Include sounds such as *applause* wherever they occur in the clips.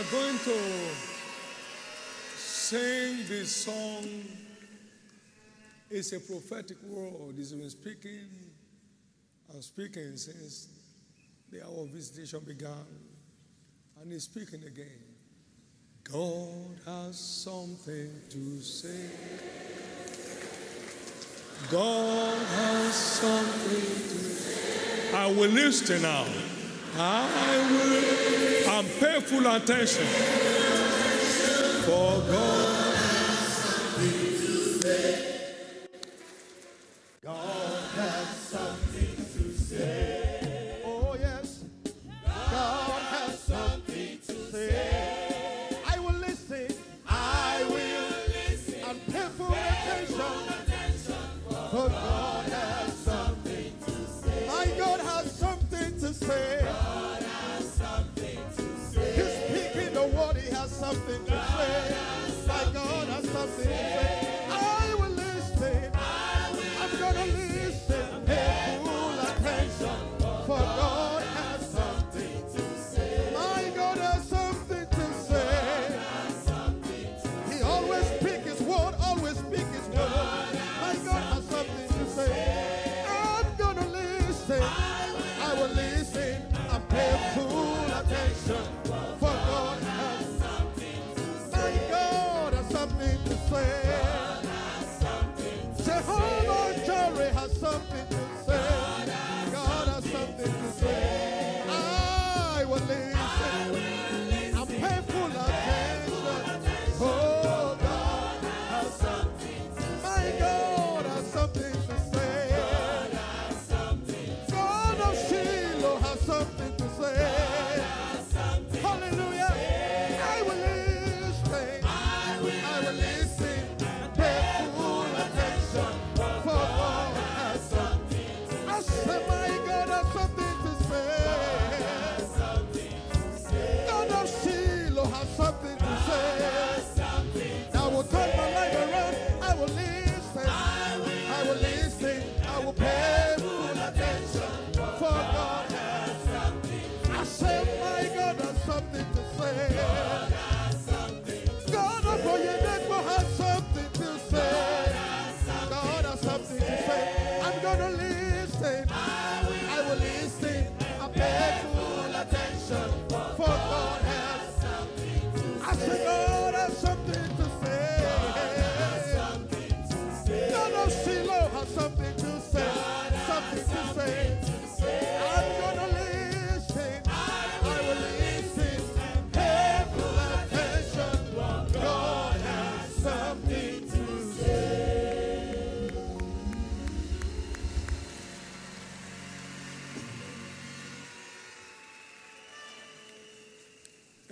are going to sing this song. It's a prophetic word. It's been speaking and speaking since the hour of visitation began. And he's speaking again. God has something to say. God has something to say. I will listen now. I will. And pay full attention. For God God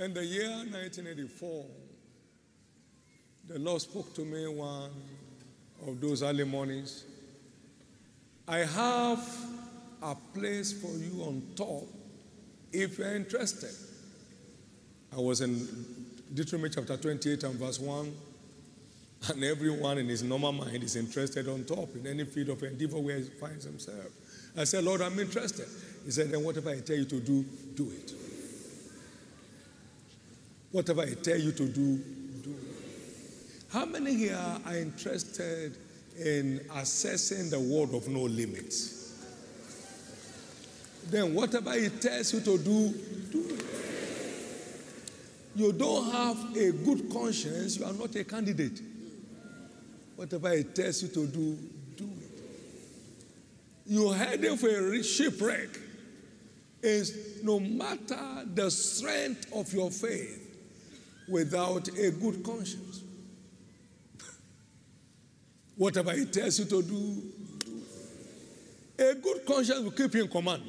In the year 1984, the Lord spoke to me one of those early mornings. I have a place for you on top if you're interested. I was in Deuteronomy chapter 28 and verse 1, and everyone in his normal mind is interested on top in any field of endeavor where he finds himself. I said, Lord, I'm interested. He said, then whatever I tell you to do, do it. Whatever I tell you to do, do. How many here are interested in assessing the word of no limits? Then whatever it tells you to do, do it. You don't have a good conscience, you are not a candidate. Whatever it tells you to do, do it. You're heading for a shipwreck. Is no matter the strength of your faith, without a good conscience. *laughs* Whatever he tells you to do, do. A good conscience will keep you in command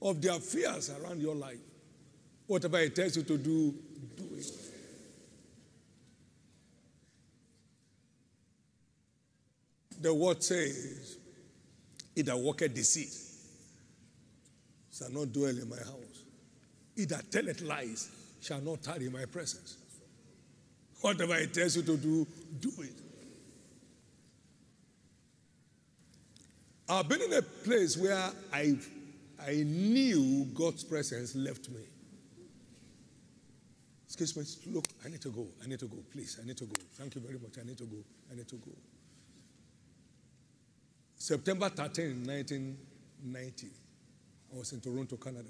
of the affairs around your life. Whatever he tells you to do, do it. The word says, He that walketh deceit shall not dwell in my house. He that telleth lies shall not tarry in my presence. Whatever it tells you to do, do it. I've been in a place where I, I knew God's presence left me. Excuse me, look, I need to go. I need to go. Please, I need to go. Thank you very much. I need to go. I need to go. September 13, 1990, I was in Toronto, Canada.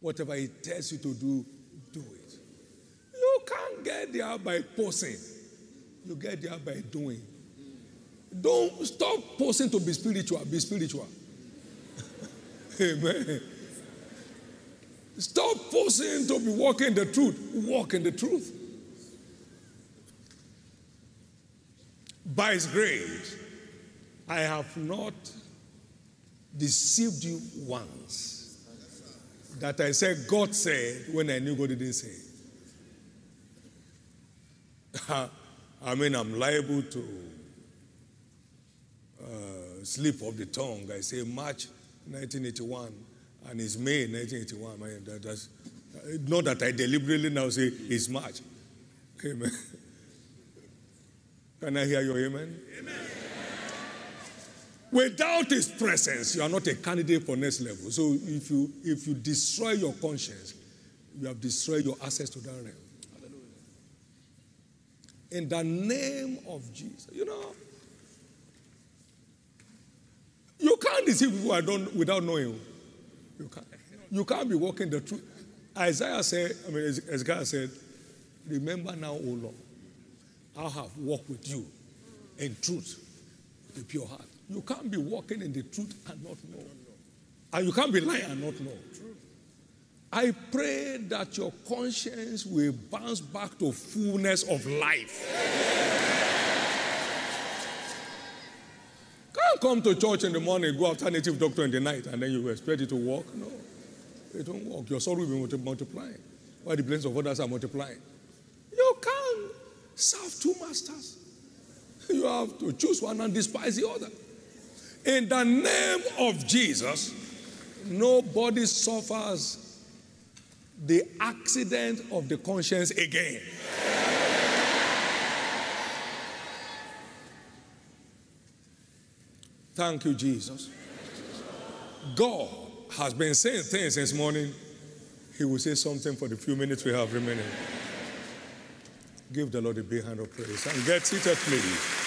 Whatever he tells you to do, do it. You can't get there by posing, you get there by doing. Don't stop posing to be spiritual, be spiritual. *laughs* Amen. Stop posing to be walking the truth, walk in the truth. By His grace, I have not deceived you once. That I said, God said, when I knew God didn't say. *laughs* I mean, I'm liable to uh, slip of the tongue. I say March 1981, and it's May 1981. Man, that, not that I deliberately now say it's March. Amen. *laughs* Can I hear your amen? Amen. Without his presence, you are not a candidate for next level. So if you if you destroy your conscience, you have destroyed your access to that realm. Hallelujah. In the name of Jesus. You know, you can't deceive people I don't, without knowing. You can't. You can't be walking the truth. Isaiah said, I mean, as God said, remember now, O Lord, I have walked with you in truth, with a pure heart. You can't be walking in the truth and not know. And you can't be lying and not know. I pray that your conscience will bounce back to fullness of life. Can't come to church in the morning, go after native doctor in the night, and then you expect it to work. No, it don't work. Your soul will be multiplying. While the blessings of others are multiplying. You can't serve two masters. You have to choose one and despise the other. In the name of Jesus, nobody suffers the accident of the conscience again. Thank you, Jesus. God has been saying things this morning. He will say something for the few minutes we have remaining. Give the Lord a big hand of praise and get seated, please.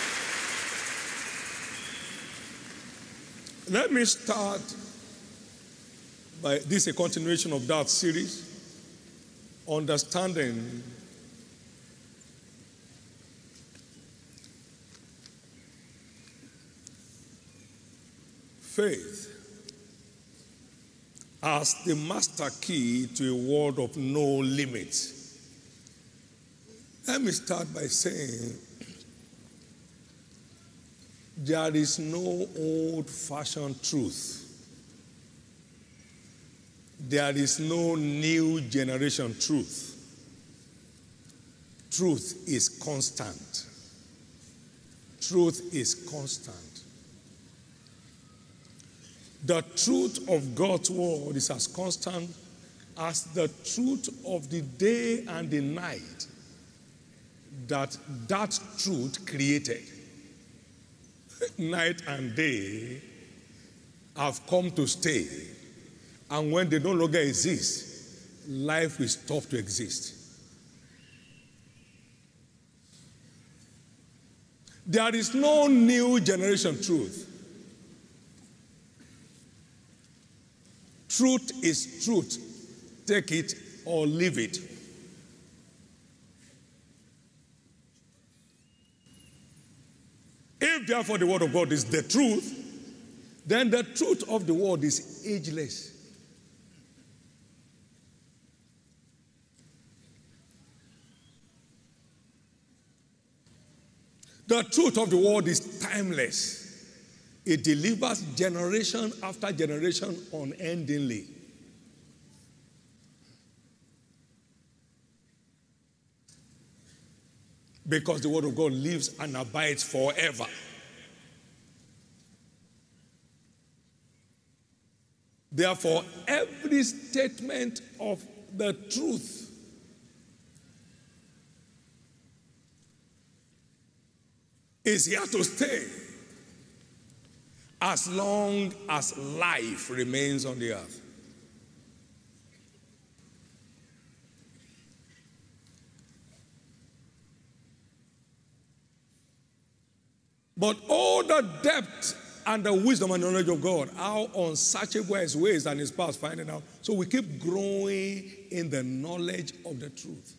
Let me start by this a continuation of that series. Understanding faith as the master key to a world of no limits. Let me start by saying there is no old fashioned truth. There is no new generation truth. Truth is constant. Truth is constant. The truth of God's word is as constant as the truth of the day and the night that that truth created. Night and day have come to stay, and when they no longer exist, life will stop to exist. There is no new generation truth. Truth is truth. Take it or leave it. If therefore the word of God is the truth, then the truth of the word is ageless. The truth of the word is timeless. It delivers generation after generation unendingly. Because the word of God lives and abides forever. Therefore, every statement of the truth is here to stay. as long as life remains on the earth. But all the depth and the wisdom and knowledge of God, how unsearchable his ways and his paths, finding out. So we keep growing in the knowledge of the truth.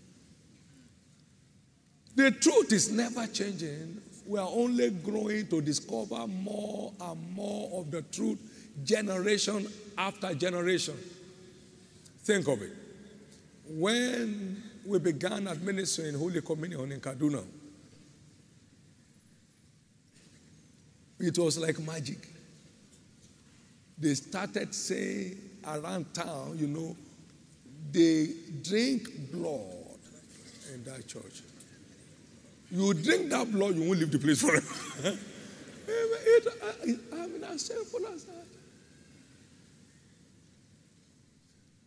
The truth is never changing. We are only growing to discover more and more of the truth, generation after generation. Think of it. When we began administering Holy Communion in Kaduna, it was like magic. They started saying around town, you know, they drink blood in that church. You drink that blood, you won't leave the place forever. *laughs* Uh, it, I mean, as simple as that.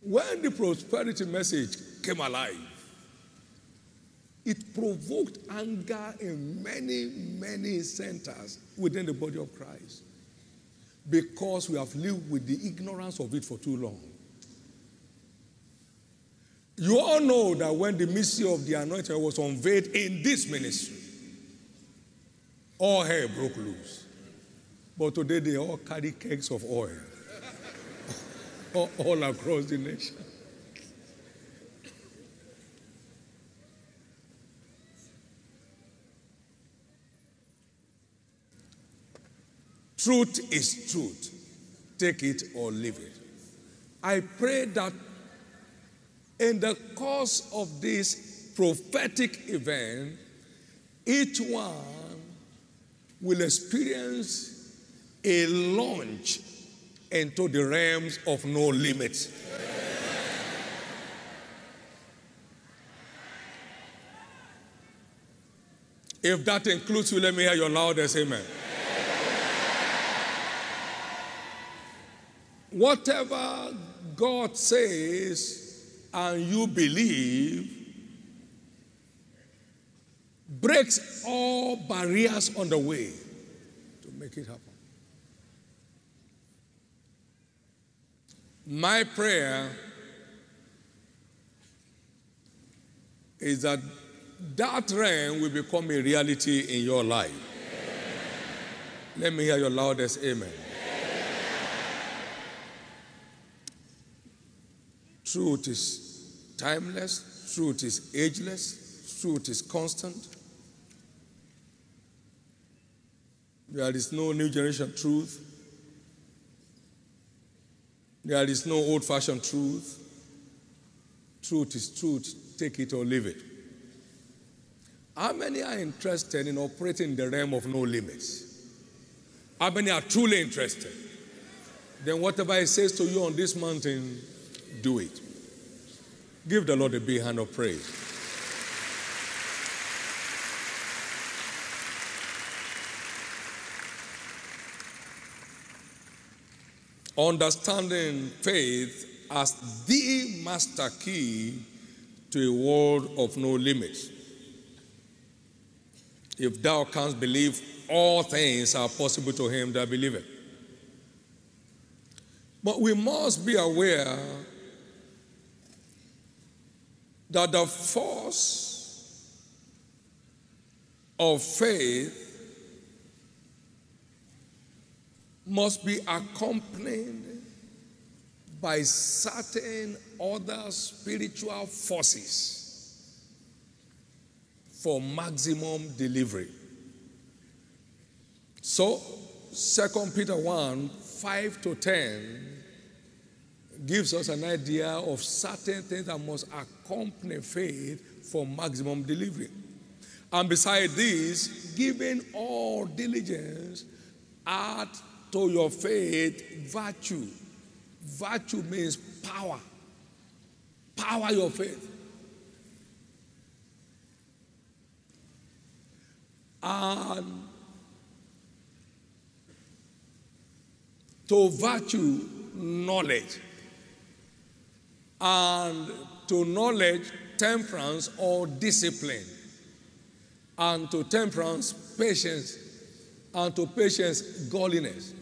When the prosperity message came alive, it provoked anger in many, many centers within the body of Christ because we have lived with the ignorance of it for too long. You all know that when the mystery of the anointing was unveiled in this ministry, all hell broke loose. But today they all carry kegs of oil *laughs* all across the nation. Truth is truth. Take it or leave it. I pray that in the course of this prophetic event, each one will experience a launch into the realms of no limits. If that includes you, let me hear your loudest amen. Whatever God says and you believe breaks all barriers on the way to make it happen. My prayer is that that rain will become a reality in your life. Let me hear your loudest amen. Truth is timeless, truth is ageless, truth is constant. There is no new generation truth. There is no old fashioned truth. Truth is truth. Take it or leave it. How many are interested in operating in the realm of no limits? How many are truly interested? Then, whatever He says to you on this mountain, do it. Give the Lord a big hand of praise. Understanding faith as the master key to a world of no limits. If thou canst believe, all things are possible to him that believeth. But we must be aware that the force of faith must be accompanied by certain other spiritual forces for maximum delivery. So, 2 Peter 1 5 to 10 gives us an idea of certain things that must accompany faith for maximum delivery. And beside this, giving all diligence, add to your faith virtue. Virtue means power. Power your faith. And to virtue, knowledge and to knowledge, temperance or discipline, and to temperance, patience, and to patience, godliness,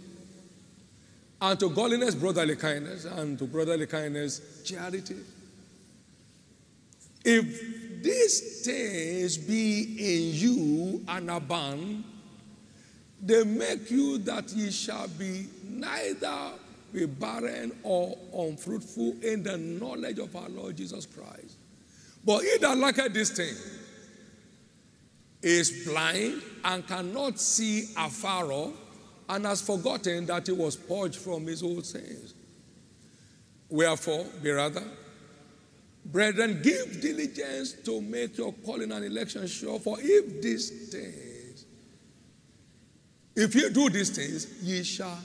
And to godliness, brotherly kindness, and to brotherly kindness, charity. If these things be in you and abound, they make you that ye shall be neither be barren or unfruitful in the knowledge of our Lord Jesus Christ. But he that lacketh this thing is blind and cannot see afar off, and has forgotten that he was purged from his old sins. Wherefore, berather, brethren, give diligence to make your calling and election sure. For if these things, if you do these things, ye shall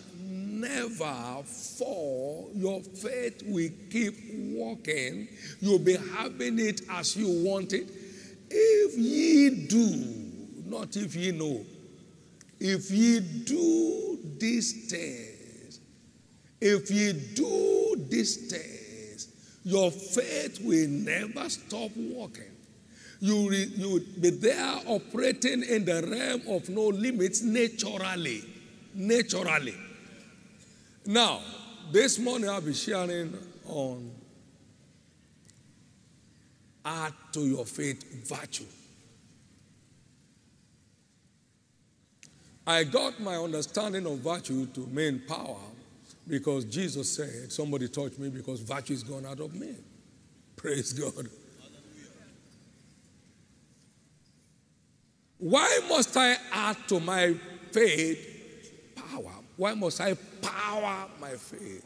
never fall. Your faith will keep walking. You'll be having it as you want it. If ye do, not if ye know, if ye do these things, if ye do these things, your faith will never stop working. You, re, you will be there operating in the realm of no limits naturally. Naturally. Now, this morning I'll be sharing on add to your faith virtue. I got my understanding of virtue to main power because Jesus said, Somebody touched me because virtue is gone out of me. Praise God. Why must I add to my faith power? Why must I power my faith?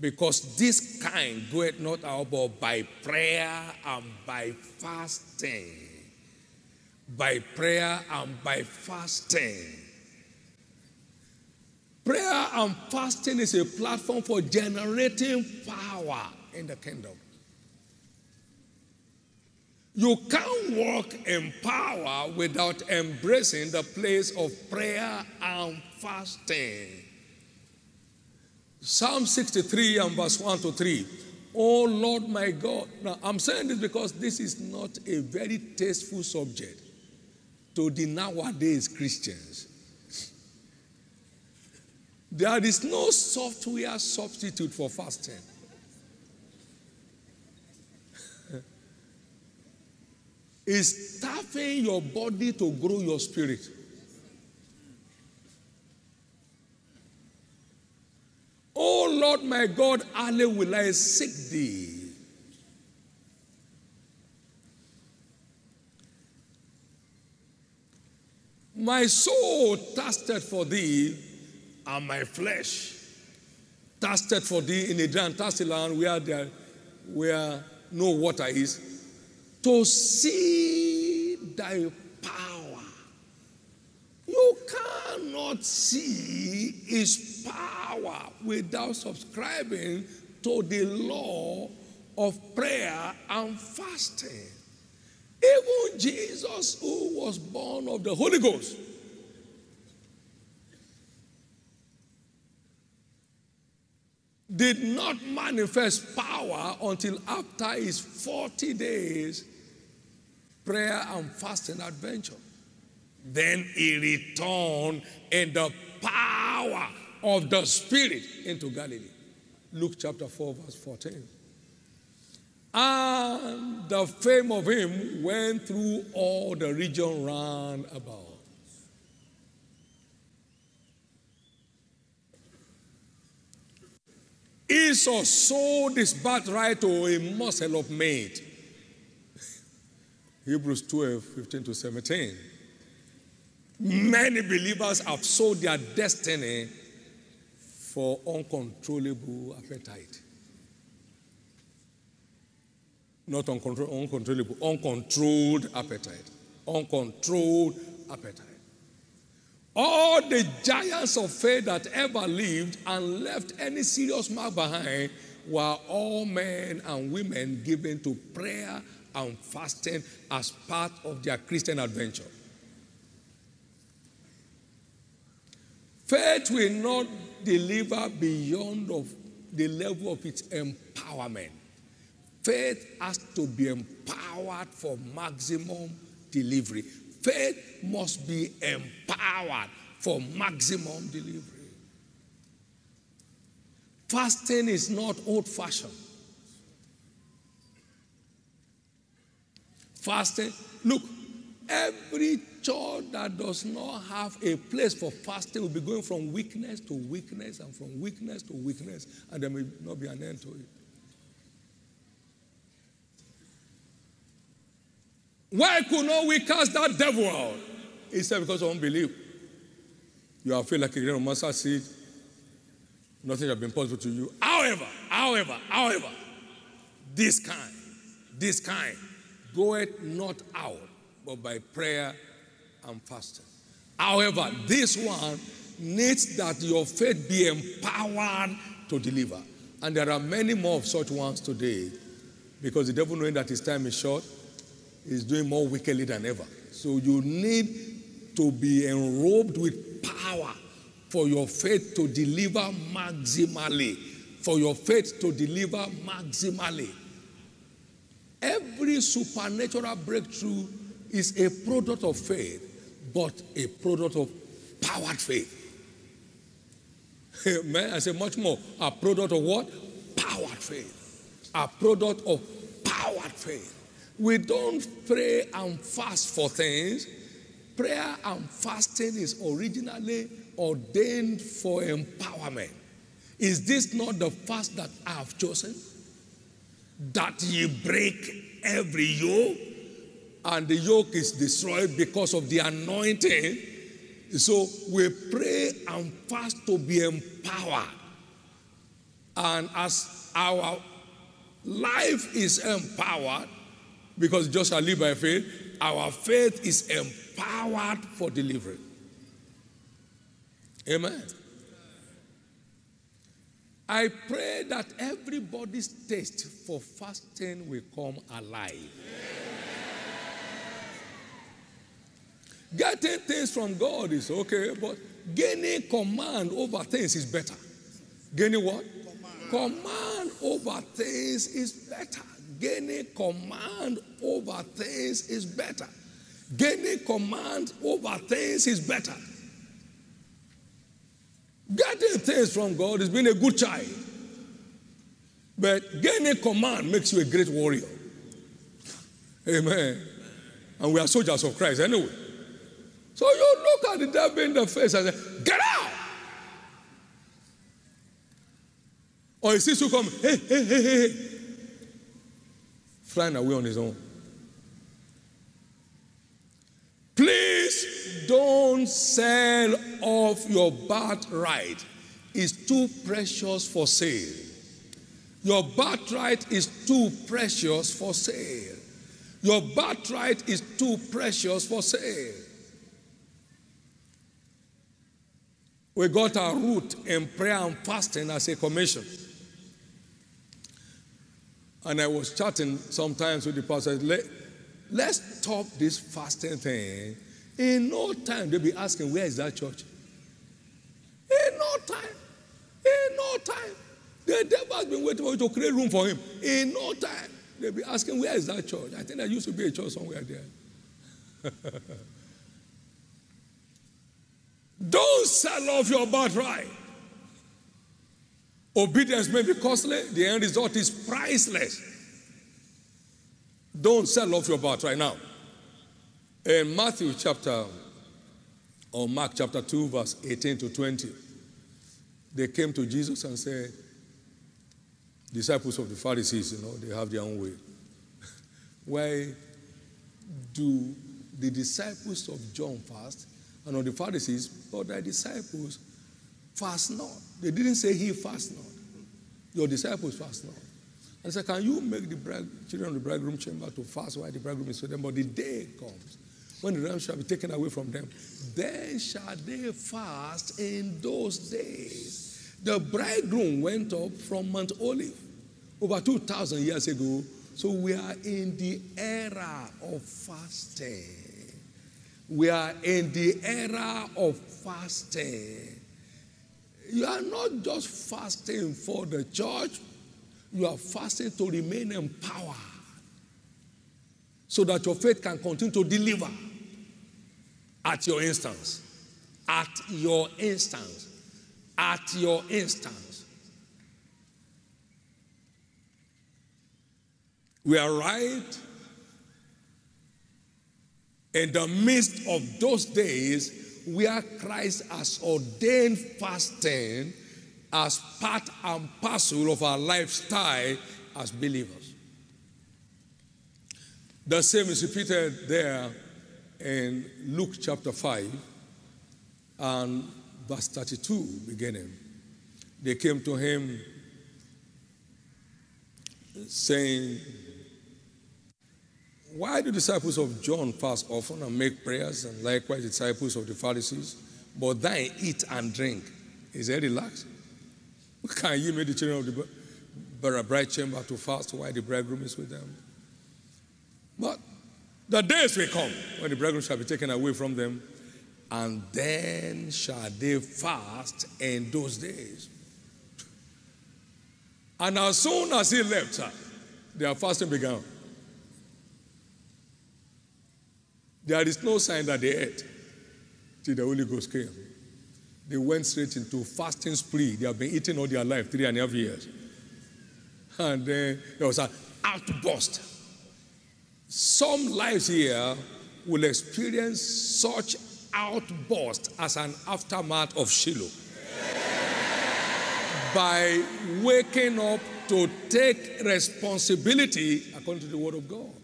Because this kind goeth not out but by prayer and by fasting. By prayer and by fasting. Prayer and fasting is a platform for generating power in the kingdom. You can't walk in power without embracing the place of prayer and fasting. Psalm 63 and verse 1 to 3. Oh Lord my God. Now I'm saying this because this is not a very tasteful subject to the nowadays Christians. There is no software substitute for fasting. *laughs* it's staffing your body to grow your spirit. Oh Lord my God, early will I seek thee. My soul thirsted for thee, and my flesh thirsted for thee in a dry and thirsty land where there where no water is, to see thy power. You cannot see his power without subscribing to the law of prayer and fasting. Even Jesus, who was born of the Holy Ghost, did not manifest power until after his 40 days prayer and fasting adventure. Then he returned in the power of the Spirit into Galilee. Luke chapter 4, verse 14. And the fame of him went through all the region round about. Esau sold his birthright to a morsel of meat. *laughs* Hebrews 12, 15 to 17. Many believers have sold their destiny for uncontrollable appetite. Not uncontrollable, uncontrollable, uncontrolled appetite. Uncontrolled appetite. All the giants of faith that ever lived and left any serious mark behind were all men and women given to prayer and fasting as part of their Christian adventure. Faith will not deliver beyond of the level of its empowerment. Faith has to be empowered for maximum delivery. Faith must be empowered for maximum delivery. Fasting is not old fashioned. Fasting, look, every church that does not have a place for fasting will be going from weakness to weakness and from weakness to weakness, and there may not be an end to it. Why could not we cast that devil out? He said, because of unbelief. You are feel like a grain of mustard seed. Nothing has been possible to you. However, however, however, this kind, this kind, goeth not out, but by prayer and fasting. However, this one needs that your faith be empowered to deliver. And there are many more of such ones today because the devil, knowing that his time is short, is doing more wickedly than ever. So you need to be enrobed with power for your faith to deliver maximally. For your faith to deliver maximally. Every supernatural breakthrough is a product of faith, but a product of powered faith. Man, I say much more. A product of what? Powered faith. A product of powered faith. We don't pray and fast for things. Prayer and fasting is originally ordained for empowerment. Is this not the fast that I have chosen? That ye break every yoke, and the yoke is destroyed because of the anointing. So we pray and fast to be empowered. And as our life is empowered, because just shall live by faith, our faith is empowered for delivery. Amen. I pray that everybody's taste for fasting will come alive. Getting things from God is okay, but gaining command over things is better. Gaining what? Command, command over things is better. Gaining command over things is better. Gaining command over things is better. Getting things from God is being a good child. But gaining command makes you a great warrior. Amen. And we are soldiers of Christ anyway. So you look at the devil in the face and say, Get out! Or he sees you come, hey, hey, hey, hey, flying away on his own. Please don't sell off your birthright. It's too precious for sale. Your birthright is too precious for sale. Your birthright is too precious for sale. We got our root in prayer and fasting as a commission. And I was chatting sometimes with the pastor. Let, let's stop this fasting thing. In no time, they'll be asking, Where is that church? In no time. In no time. The devil has been waiting for you to create room for him. In no time. They'll be asking, Where is that church? I think there used to be a church somewhere there. *laughs* Don't sell off your birthright. Obedience may be costly, the end result is priceless. Don't sell off your birthright now. In Matthew chapter or Mark chapter 2, verse 18 to 20, they came to Jesus and said, Disciples of the Pharisees, you know, they have their own way. *laughs* Why do the disciples of John fast and of the Pharisees, but thy disciples fast not? They didn't say he fast not. Your disciples fast not. And said, Can you make the bride, children of the bridegroom chamber to fast while the bridegroom is with them? But the day comes when the ram shall be taken away from them. Then shall they fast in those days. The bridegroom went up from Mount Olive over 2,000 years ago. So we are in the era of fasting. We are in the era of fasting. You are not just fasting for the church, you are fasting to remain empowered so that your faith can continue to deliver at your instance. At your instance. At your instance. We are right in the midst of those days where Christ has ordained fasting as part and parcel of our lifestyle as believers. The same is repeated there in Luke chapter 5 and verse 32 beginning. They came to him saying, Why do disciples of John fast often and make prayers, and likewise disciples of the Pharisees, but thine eat and drink? Is he relaxed? Can you make the children of the bride chamber to fast while the bridegroom is with them? But the days will come when the bridegroom shall be taken away from them, and then shall they fast in those days. And as soon as he left their fasting began. There is no sign that they ate till the Holy Ghost came. They went straight into fasting spree. They have been eating all their life, three and a half years. And then there was an outburst. Some lives here will experience such outburst as an aftermath of Shiloh by waking up to take responsibility according to the Word of God.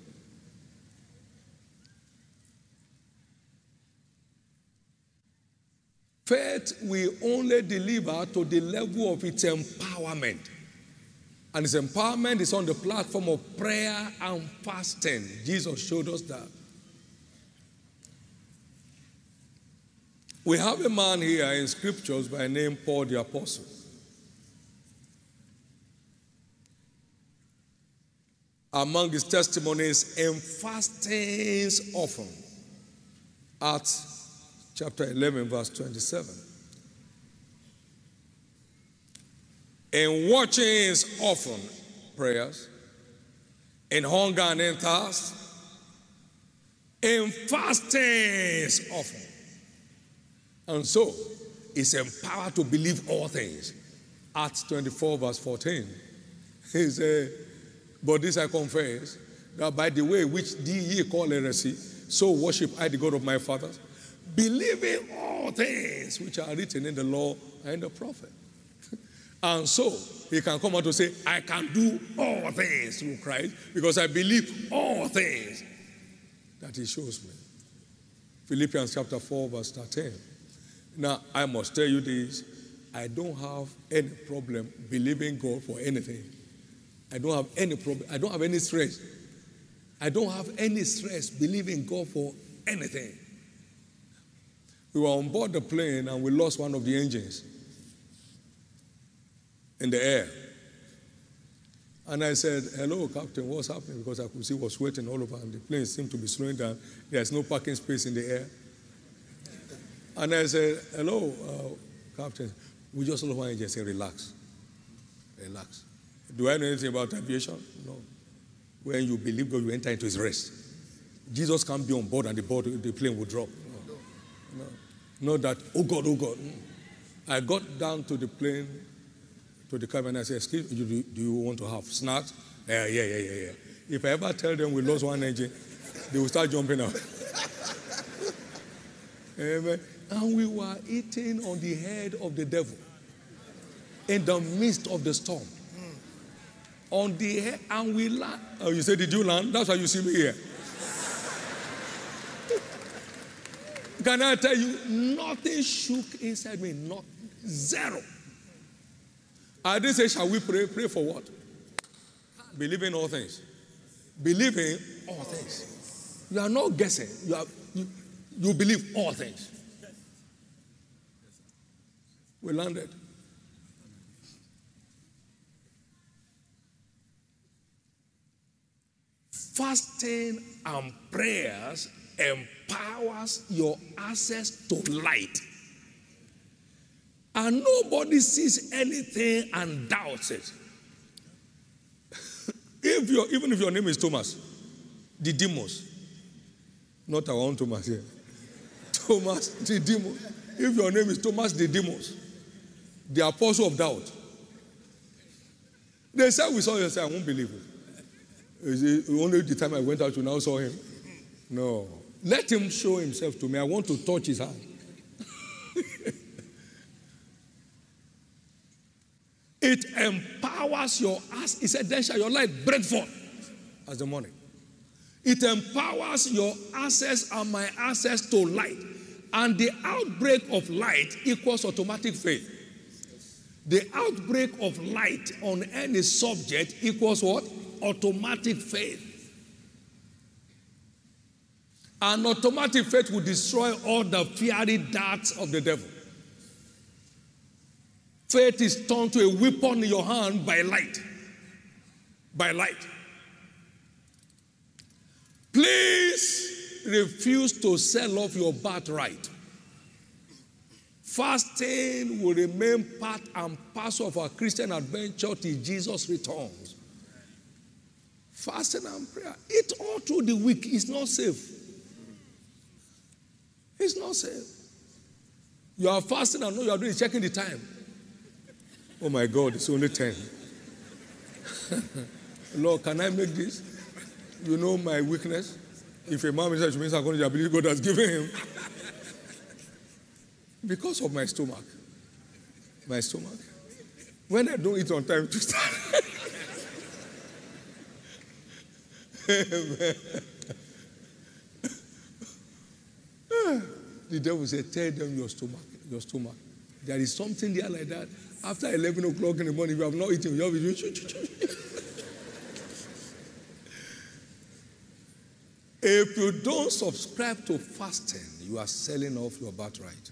Faith will only deliver to the level of its empowerment. And its empowerment is on the platform of prayer and fasting. Jesus showed us that. We have a man here in scriptures by name Paul the Apostle. among his testimonies in fastings often. Acts chapter 11, verse 27. In watchings often, prayers. In hunger and thirst. In fastings often. And so, he's empowered to believe all things. Acts 24, verse 14. He said, but this I confess, that by the way which ye call heresy, so worship I the God of my fathers, believing all things which are written in the law and the prophet. *laughs* and so he can come out to say, I can do all things through Christ because I believe all things that he shows me. Philippians chapter 4, verse 13. Now, I must tell you this I don't have any problem believing God for anything. I don't have any problem. I don't have any stress. I don't have any stress believing God for anything. We were on board the plane and we lost one of the engines in the air. And I said, Hello, Captain, what's happening? Because I could see was sweating all over and the plane seemed to be slowing down. There's no parking space in the air. And I said, Hello, uh, Captain. We just lost one engine. Say, Relax. Relax. Do I know anything about aviation? No. When you believe God, you enter into his rest. Jesus can't be on board and the, board, the plane will drop. No. no. Not that, oh God, oh God. I got down to the plane, to the cabin, and I said, Excuse me, do, you want to have snacks? Yeah, yeah, yeah, yeah, yeah. If I ever tell them we lost one engine, they will start jumping out. *laughs* Amen. And we were eating on the head of the devil in the midst of the storm on the air and we land. Oh, you say, Did you land? That's why you see me here. Can I tell you, nothing shook inside me, not zero. I didn't say, Shall we pray? Pray for what? Believe in all things. Believe in all things. You are not guessing. You, are, you, you believe all things. We landed. fasting and prayers empowers your access to light. And nobody sees anything and doubts it. *laughs* if you even if your name is Thomas, Didymus, not our own Thomas here, *laughs* Thomas Didymus. If your name is Thomas Didymus, the apostle of doubt, they said we saw you say, I won't believe it only the time I went out, to now saw him? No. Let him show himself to me. I want to touch his hand. *laughs* it empowers your ass. He said, Then shall your light break forth as the morning. It empowers your access and my access to light. And the outbreak of light equals automatic faith. The outbreak of light on any subject equals what? Automatic faith. And automatic faith will destroy all the fiery darts of the devil. Faith is turned to a weapon in your hand by light. By light. Please refuse to sell off your birthright. Fasting will remain part and parcel of our Christian adventure till Jesus returns. Fasting and prayer. It all through the week is not safe. It's not safe. You are fasting and know you are doing checking the time. Oh my God, it's only 10. *laughs* Lord, can I make this? You know my weakness. If a man says, means according to the God has given him. *laughs* because of my stomach. My stomach. When I don't eat on time to start. *laughs* the devil said, Tell them your stomach, your stomach. There is something there like that. After 11 o'clock in the morning, if you have not eaten, you have *laughs* If you don't subscribe to fasting, you are selling off your birthright.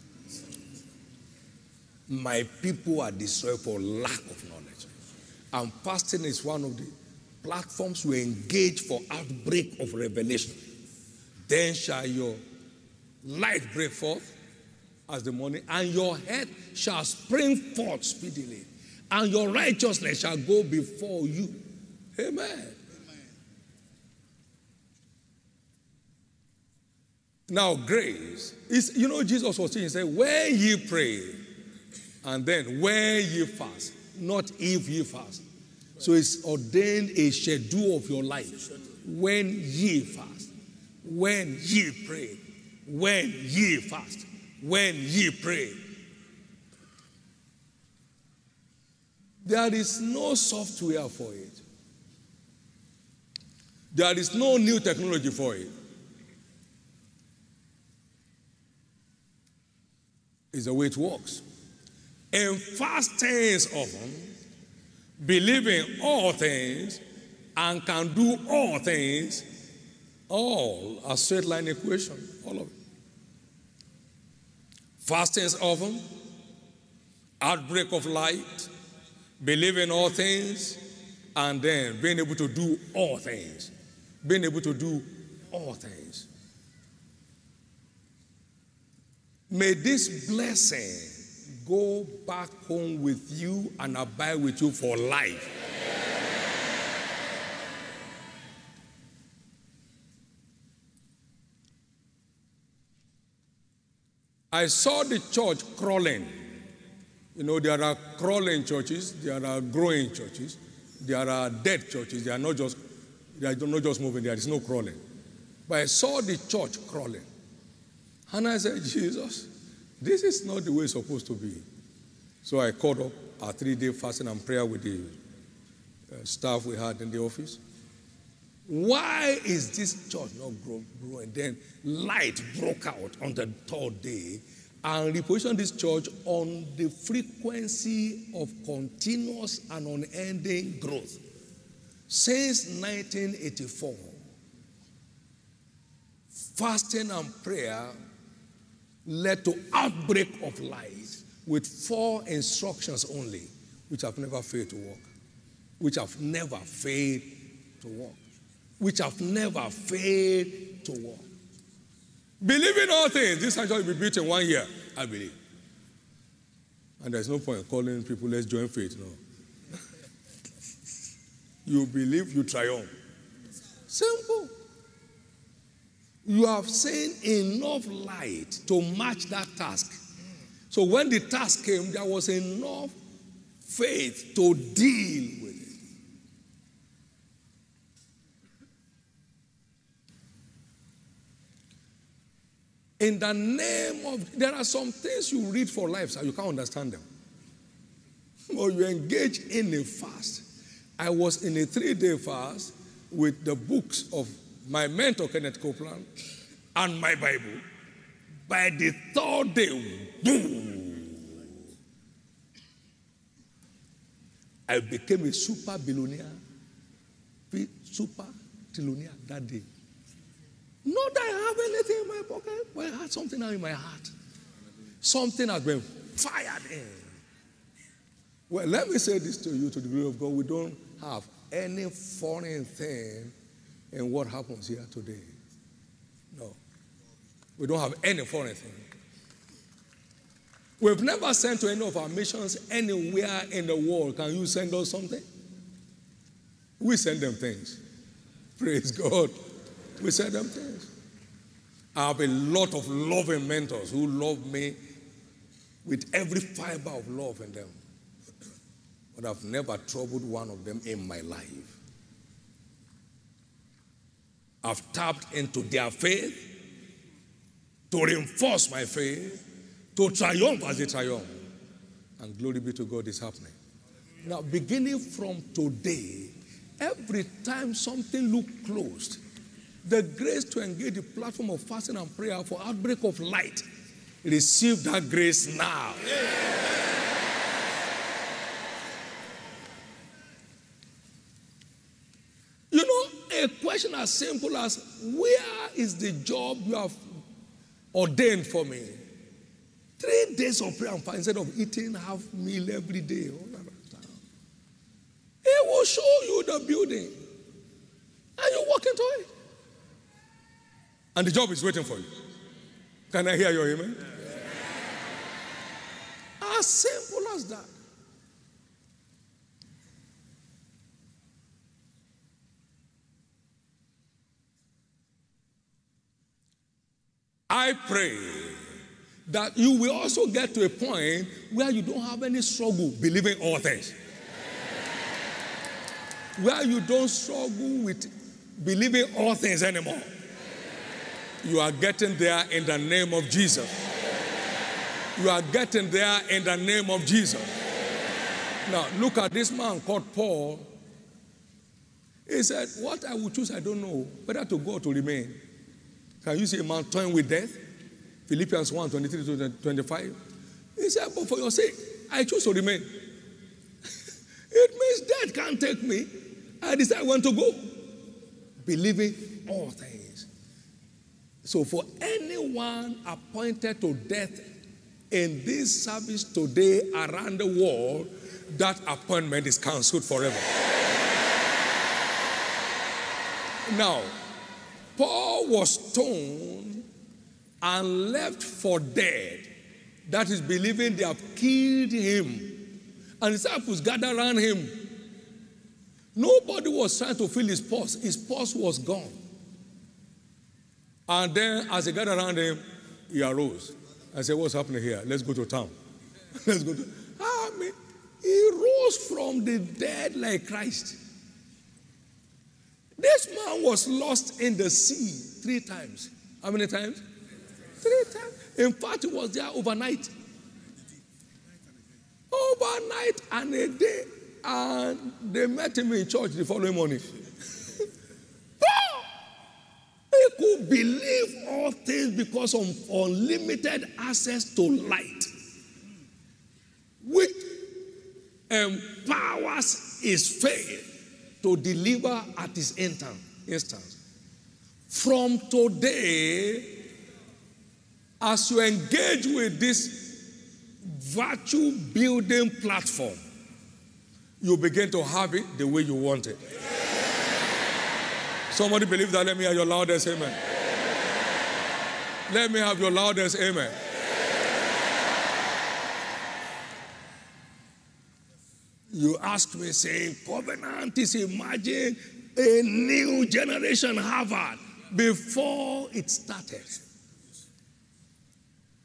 My people are destroyed for lack of knowledge. And fasting is one of the platforms we engage for outbreak of revelation. Then shall your light break forth as the morning, and your head shall spring forth speedily, and your righteousness shall go before you. Amen. Now, grace is, you know, Jesus was saying, he said, when ye pray, and then when ye fast, not if ye fast. So it's ordained a schedule of your life. When ye fast, when ye pray, when ye fast, when ye pray. There is no software for it. There is no new technology for it. it. is the way it works. And fast things often, believing all things, and can do all things, all a straight line equation, all of it. Fastings often, outbreak of light, believing all things, and then being able to do all things. Being able to do all things. May this blessing go back home with you and abide with you for life. I saw the church crawling. You know, there are crawling churches, there are growing churches, there are dead churches. They are not just they are not just moving, there is no crawling. But I saw the church crawling. And I said, Jesus, this is not the way it's supposed to be. So I called up a three day fasting and prayer with the uh, staff we had in the office. Why is this church not growing? Then light broke out on the third day and repositioned this church on the frequency of continuous and unending growth. Since 1984, fasting and prayer led to outbreak of light with four instructions only, which have never failed to work, which have never failed to work, which have never failed to work. Believe in all things. This actually will be built in one year, I believe. And there's no point calling people, let's join faith. No. *laughs* you believe, you triumph. Simple. You have seen enough light to match that task. So when the task came, there was enough faith to deal with it. In the name of, there are some things you read for life, so you can't understand them. *laughs* Or you engage in a fast. I was in a three day fast with the books of my mentor, Kenneth Copeland, and my Bible. By the third day, boom, I became a super billionaire, super trillionaire that day. Not that I have anything in my pocket, but I had something now in my heart. Something has been fired in. Well, let me say this to you to the glory of God. We don't have any foreign thing in what happens here today. No. We don't have any foreign thing. We've never sent to any of our missions anywhere in the world. Can you send us something? We send them things. Praise God. We said them things. I have a lot of loving mentors who love me with every fiber of love in them. But I've never troubled one of them in my life. I've tapped into their faith to reinforce my faith, to triumph as they triumph. And glory be to God is happening. Now, beginning from today, every time something looks closed, the grace to engage the platform of fasting and prayer for outbreak of light, receive that grace now. You know, a question as simple as where is the job you have ordained for me? Three days of prayer and fasting instead of eating half meal every day. Oh, All. It will show you the building. And you walk into it. And the job is waiting for you. Can I hear your amen? As simple as that. I pray that you will also get to a point where you don't have any struggle believing all things. Where you don't struggle with believing all things anymore. You are getting there in the name of Jesus. You are getting there in the name of Jesus. Now, look at this man called Paul. He said, What I will choose, I don't know, whether to go or to remain. Can you see a man toying with death? Philippians 1 23 to 25. He said, But for your sake, I choose to remain. *laughs* it means death can't take me. I decide when to go. Believing all things. So, for anyone appointed to death in this service today around the world, that appointment is cancelled forever. now, Paul was stoned and left for dead. That is believing they have killed him. And disciples gathered around him. Nobody was trying to fill his purse. His purse was gone. And then as he got around him, he arose. and said, What's happening here? Let's go to town. *laughs* Let's go to I mean, he rose from the dead like Christ. This man was lost in the sea three times. How many times? Three times. In fact, he was there overnight. Overnight and a day. And they met him in church the following morning. Could believe all things because of unlimited access to light, which empowers his faith to deliver at his instance. From today, as you engage with this virtue building platform, you begin to have it the way you want it. Somebody believe that? Let me have your loudest amen. Let me have your loudest amen. You ask me, saying, Covenant is imagine a new generation Harvard before it started.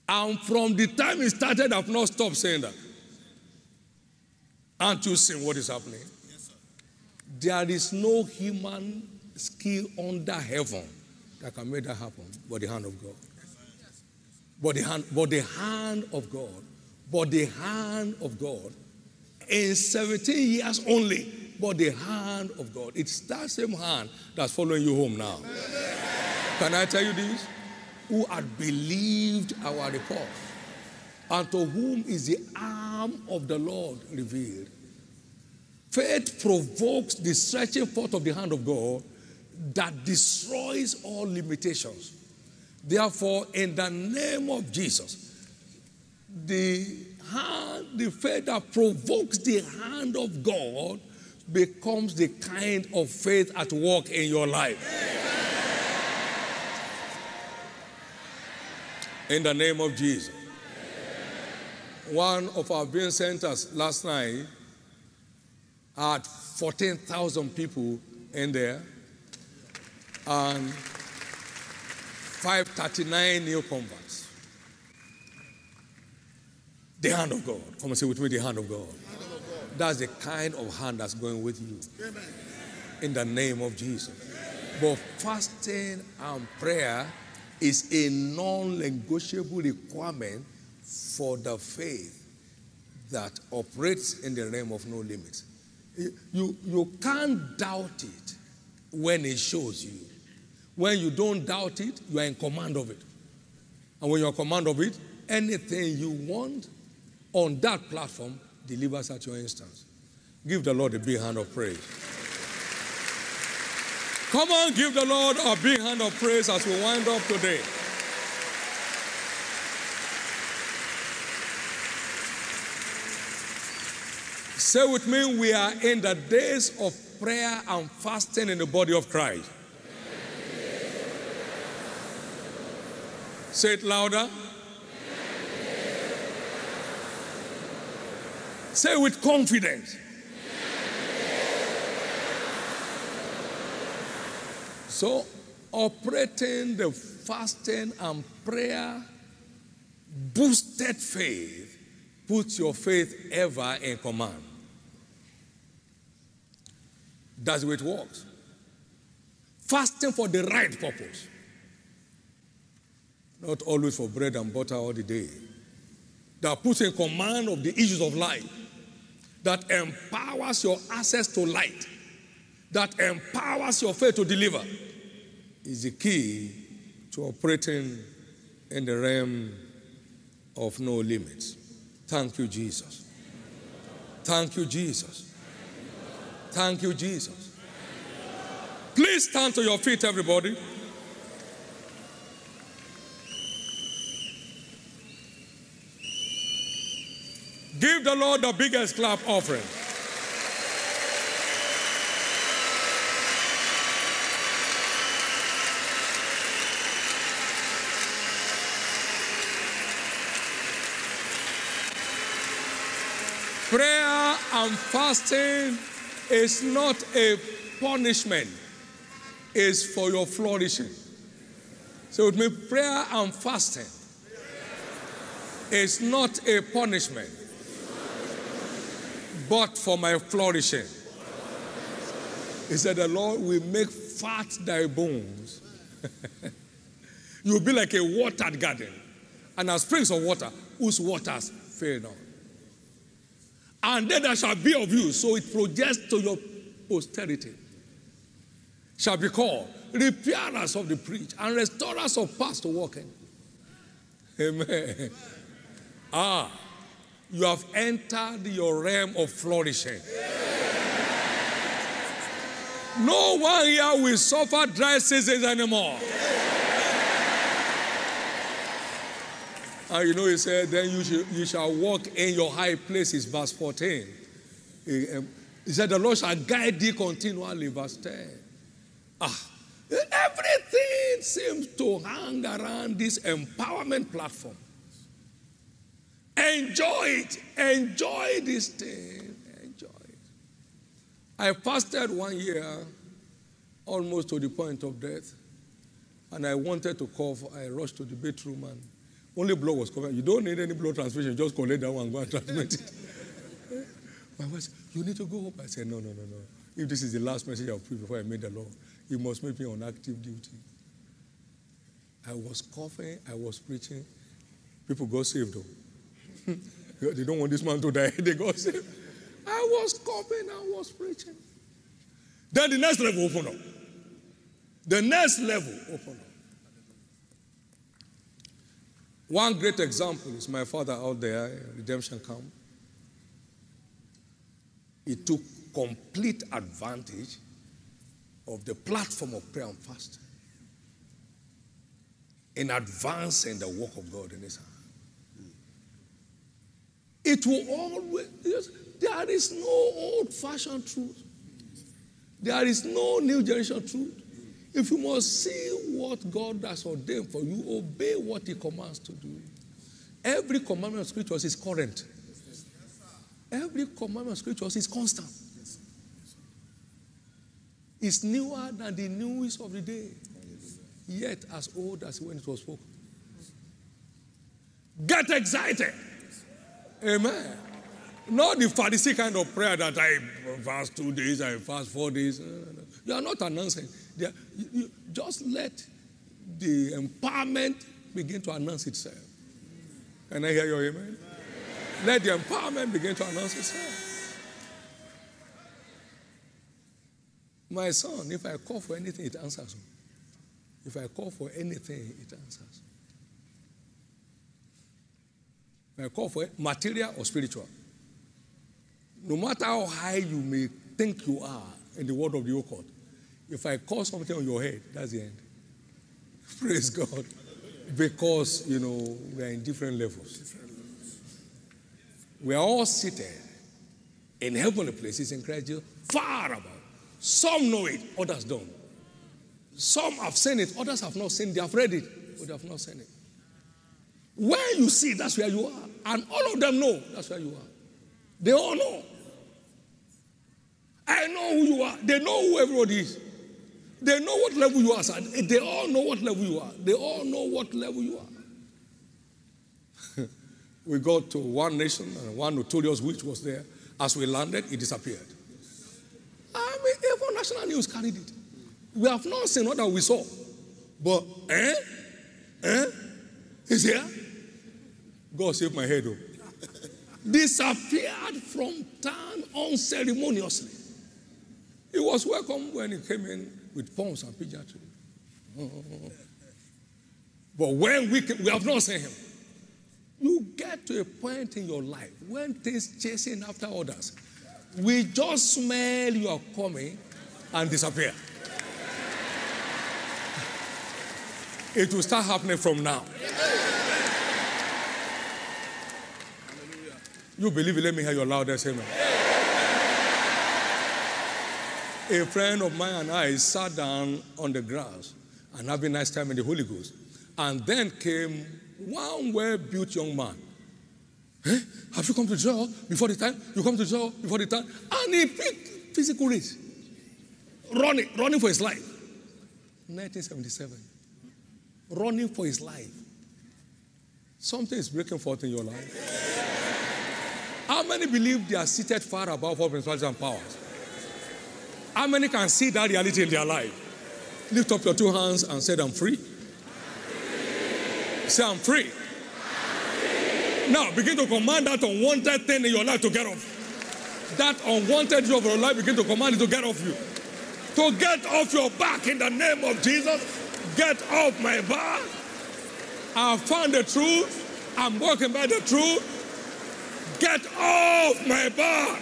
And from the time it started, I've not stopped saying that. Aren't you seeing what is happening? Yes, There is no human skill under heaven that can make that happen but the hand of God. But the hand, but the hand of God, but the hand of God, in 17 years only, but the hand of God. It's that same hand that's following you home now. Can I tell you this? Who had believed our report, and to whom is the arm of the Lord revealed. Faith provokes the stretching forth of the hand of God that destroys all limitations. Therefore, in the name of Jesus, the hand, the faith that provokes the hand of God becomes the kind of faith at work in your life. In the name of Jesus. One of our viewing centers last night had 14,000 people in there and 539 new converts. The hand of God. Come and say with me, the hand of God. That's the kind of hand that's going with you. In the name of Jesus. But fasting and prayer is a non negotiable requirement for the faith that operates in the realm of no limits. You, you can't doubt it when it shows you. When you don't doubt it, you are in command of it. And when you're in command of it, anything you want on that platform delivers at your instance. Give the Lord a big hand of praise. Come on, give the Lord a big hand of praise as we wind up today. Say with me, we are in the days of prayer and fasting in the body of Christ. Say it louder. Say it with confidence. So, operating the fasting and prayer boosted faith puts your faith ever in command. That's the way it works. Fasting for the right purpose, not always for bread and butter all the day. That puts in command of the issues of life, that empowers your access to light, that empowers your faith to deliver, is the key to operating in the realm of no limits. Thank you, Jesus. Thank you, Jesus. Thank you, Jesus. Please stand to your feet, everybody. Give the Lord the biggest clap offering. Prayer and fasting is not a punishment, it's for your flourishing. So it means prayer and fasting is not a punishment, but for my flourishing. He said, The Lord will make fat thy bones. *laughs* You'll be like a watered garden, and as springs of water whose waters fail not and then there shall be of you. So it projects to your posterity. Shall be called repairers of the breach and restorers of past walking. Amen. Ah, you have entered your realm of flourishing. No one here will suffer dry seasons anymore. And you know, he said, then you, you shall walk in your high places, verse 14. He, um, he said, the Lord shall guide thee continually, verse 10. Ah, everything seems to hang around this empowerment platform. Enjoy it. Enjoy this thing. Enjoy it. I fasted one year, almost to the point of death, and I wanted to cough. I rushed to the bedroom and only blood was coming. You don't need any blood transfusion. Just collect that one and go and transmit it. *laughs* My wife said, You need to go home. I said, No, no, no, no. If this is the last message I'll preach before I made the law, you must make me on active duty. I was coughing, I was preaching. People got saved though. *laughs* they don't want this man to die. *laughs* They got say, I was coming, I was preaching. Then the next level opened up. The next level opened up. One great example is my father out there, uh, redemption camp. He took complete advantage of the platform of prayer and fasting in advancing the work of God in his hand. It will always, there is no old fashioned truth. There is no new generation truth. If you must see what God has ordained for you, obey what He commands to do. Every commandment of scriptures is current. Every commandment of scriptures is constant. It's newer than the news of the day, yet as old as when it was spoken. Get excited. Amen. Not the Pharisee kind of prayer that I fast two days, I fast four days. You are not announcing. Just let the empowerment begin to announce itself. Can I hear your amen? Let the empowerment begin to announce itself. My son, if I call for anything, it answers. If I call for anything, it answers. If I call for material or spiritual, no matter how high you may think you are in the world of the occult, if I call something on your head, that's the end. *laughs* Praise God. Because, you know, we are in different levels. We are all seated in heavenly places in Christ Jesus, far above. Some know it, others don't. Some have seen it, others have not seen it. They have read it, but they have not seen it. Where you see, that's where you are. And all of them know that's where you are. They all know. I know who you are. They know who everybody is. They know what level you are, sir. They all know what level you are. They all know what level you are. *laughs* we got to one nation and one notorious witch was there. As we landed, it disappeared. I mean, even national news carried it. We have not seen what we saw. But, eh? Eh? Is here? God save my head, though. Oh. *laughs* Disappeared from town unceremoniously. He was welcome when he came in with pomps and pageantry. *laughs* But when we, we have not seen him, you get to a point in your life when things chasing after others, we just smell you are coming and disappear. *laughs* It will start happening from now. You believe it? Let me hear your loudest amen a friend of mine and I sat down on the grass and having a nice time in the Holy Ghost. And then came one well built young man. Eh? Have you come to jail before the time? You come to jail before the time? And he picked physical race. Running, running for his life. 1977. Running for his life. Something is breaking forth in your life. How many believe they are seated far above all principalities and powers? How many can see that reality in their life? Lift up your two hands and say, I'm free. Say, I'm free. Now begin to command that unwanted thing in your life to get off. That unwanted job of your life, begin to command it to get off you. To get off your back in the name of Jesus. Get off my back. I found the truth. I'm walking by the truth. Get off my back.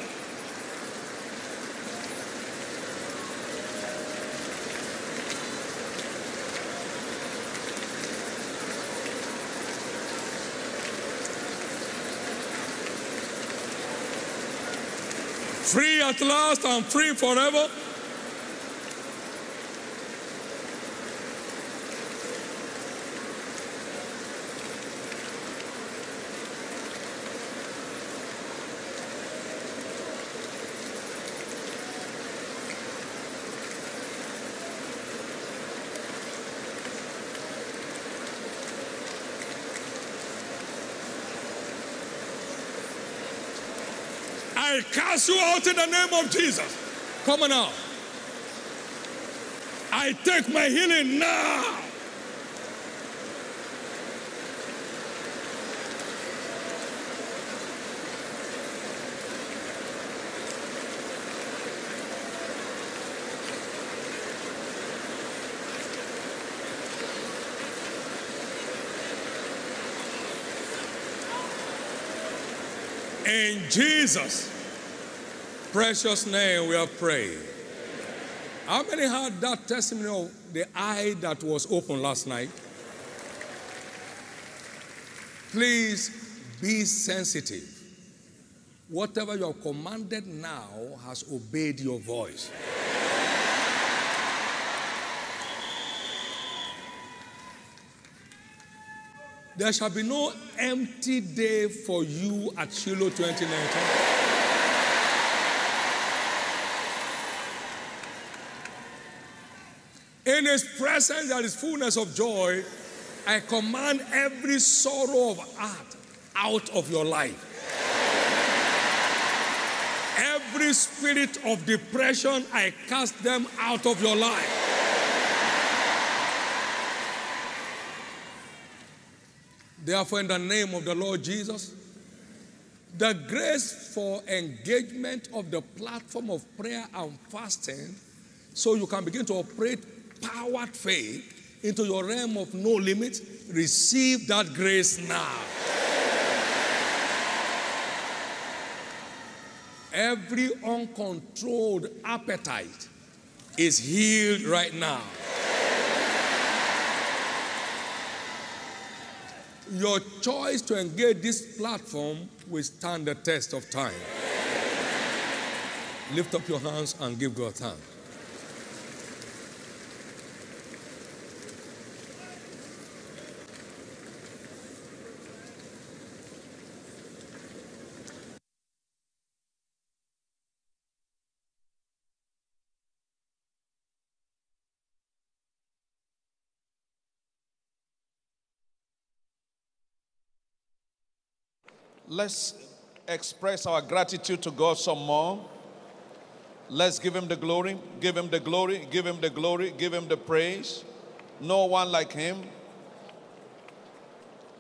Free at last and free forever. Cast you out in the name of Jesus. Come on now. I take my healing now. in Jesus' precious name we have prayed. How many had that testimony of the eye that was open last night? Please be sensitive. Whatever you are commanded now has obeyed your voice. There shall be no empty day for you at Shiloh 2019. His presence there is fullness of joy. I command every sorrow of heart out of your life. Every spirit of depression, I cast them out of your life. Therefore, in the name of the Lord Jesus, the grace for engagement of the platform of prayer and fasting, so you can begin to operate powered faith into your realm of no limits, receive that grace now. Every uncontrolled appetite is healed right now. Your choice to engage this platform will stand the test of time. Lift up your hands and give God thanks. Let's express our gratitude to God some more. Let's give him the glory, give him the glory, give him the glory, give him the praise. No one like him.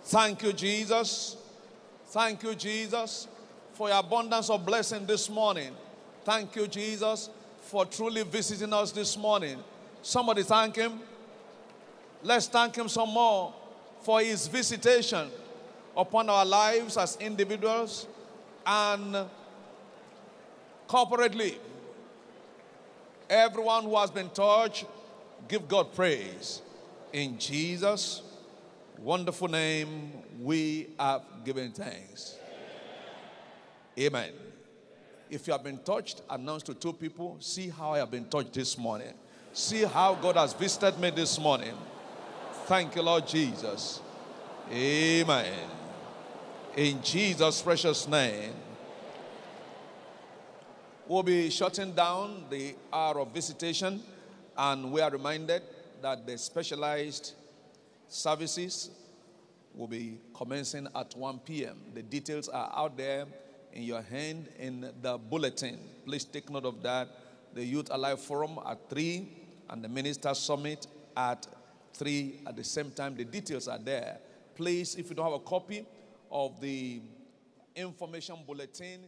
Thank you, Jesus. Thank you, Jesus, for your abundance of blessing this morning. Thank you, Jesus, for truly visiting us this morning. Somebody thank him. Let's thank him some more for his visitation upon our lives as individuals and corporately. Everyone who has been touched, give God praise. In Jesus' wonderful name, we have given thanks. Amen. If you have been touched, announce to two people, see how I have been touched this morning. See how God has visited me this morning. Thank you, Lord Jesus. Amen. In Jesus' precious name. We'll be shutting down the hour of visitation, and we are reminded that the specialized services will be commencing at 1 p.m. The details are out there in your hand in the bulletin. Please take note of that. The Youth Alive Forum at 3 and the Minister Summit at 3 at the same time. The details are there. Please, if you don't have a copy of the information bulletin,